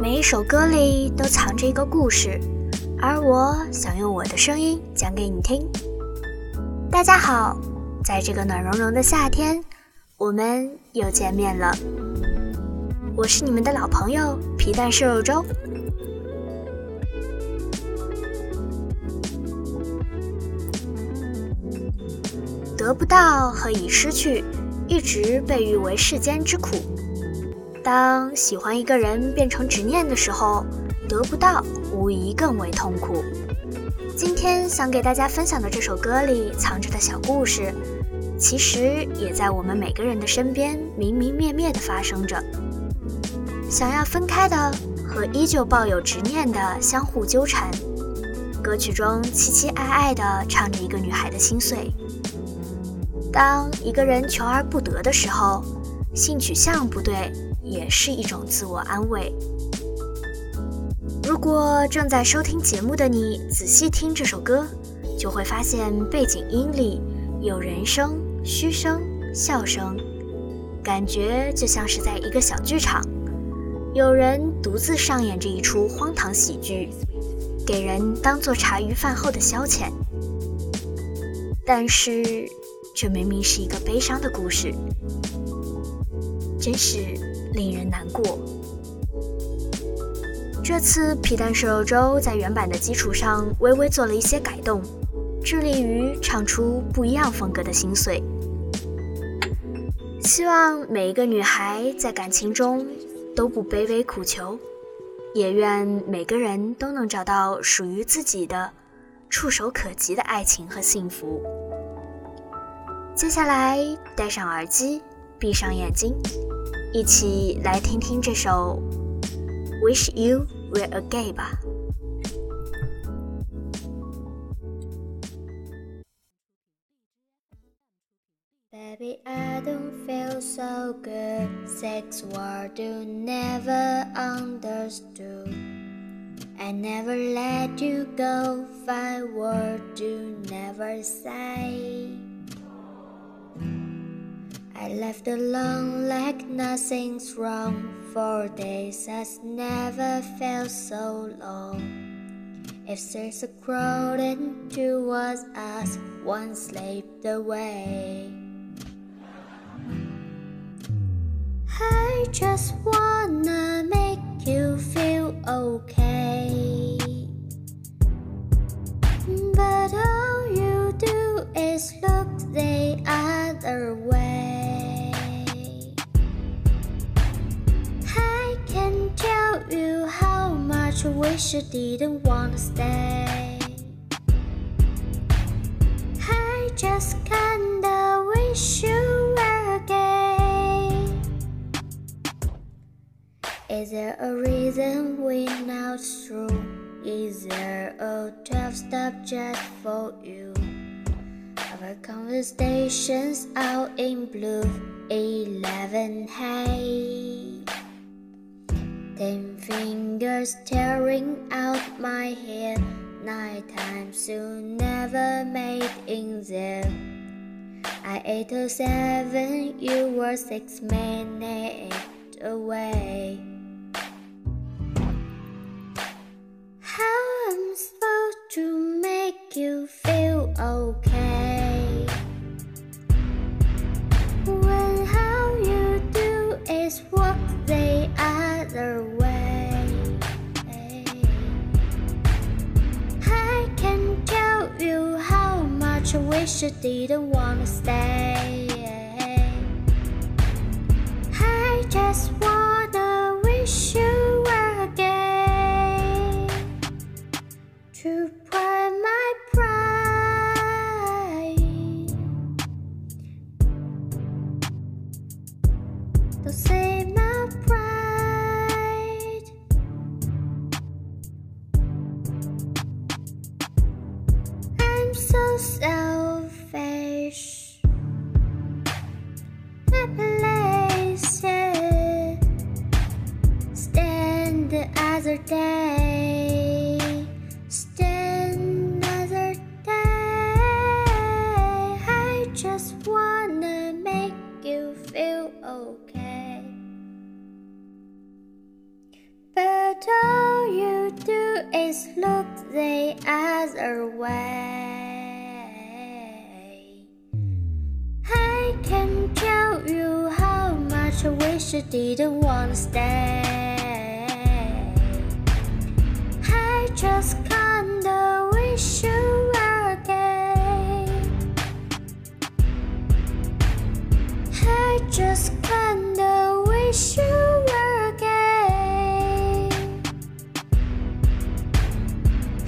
每一首歌里都藏着一个故事，而我想用我的声音讲给你听。大家好，在这个暖融融的夏天，我们又见面了。我是你们的老朋友皮蛋瘦肉粥。得不到和已失去，一直被誉为世间之苦。当喜欢一个人变成执念的时候，得不到无疑更为痛苦。今天想给大家分享的这首歌里藏着的小故事，其实也在我们每个人的身边明明灭灭的发生着。想要分开的和依旧抱有执念的相互纠缠。歌曲中凄凄爱爱的唱着一个女孩的心碎。当一个人求而不得的时候，性取向不对。也是一种自我安慰。如果正在收听节目的你仔细听这首歌，就会发现背景音里有人声、嘘声、笑声，感觉就像是在一个小剧场，有人独自上演着一出荒唐喜剧，给人当做茶余饭后的消遣。但是，这明明是一个悲伤的故事，真是。令人难过。这次皮蛋瘦肉粥在原版的基础上微微做了一些改动，致力于唱出不一样风格的心碎。希望每一个女孩在感情中都不卑微苦求，也愿每个人都能找到属于自己的、触手可及的爱情和幸福。接下来，戴上耳机，闭上眼睛。一起来听听这首《Wish You Were a Gay》吧。Baby, I don't feel so good. Sex word you never understood. I never let you go. Five words you never say. I left alone like nothing's wrong. Four days has never felt so long. If there's a crowd and two was us, one slipped away. I just wanna make you feel okay. But all you do is look the other way. Wish I didn't wanna stay. I just kinda wish you were gay. Is there a reason we're not through? Is there a 12 step just for you? Our conversations out in blue, 11 hey. Ten fingers tearing out my hair. Nine times you never made in there. I ate a seven, you were six minutes away. Wish didn't wanna stay. I just wanna wish you were gay to pride my pride. To save my pride. I'm so selfish. the other day. Stand another day. I just wanna make you feel okay. But all you do is look the other way. I can tell you how much I wish I didn't wanna stay. Just kinda wish you were gay. I just kinda wish you were gay.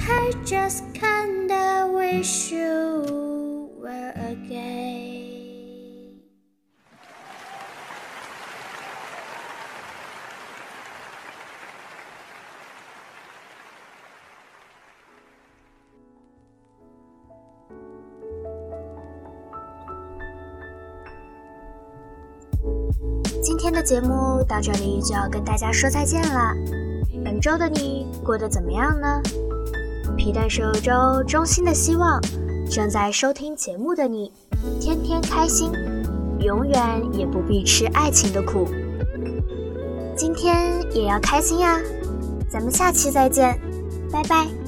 I just kinda wish you were 今天的节目到这里就要跟大家说再见了。本周的你过得怎么样呢？皮蛋瘦肉粥衷心的希望，正在收听节目的你，天天开心，永远也不必吃爱情的苦。今天也要开心呀！咱们下期再见，拜拜。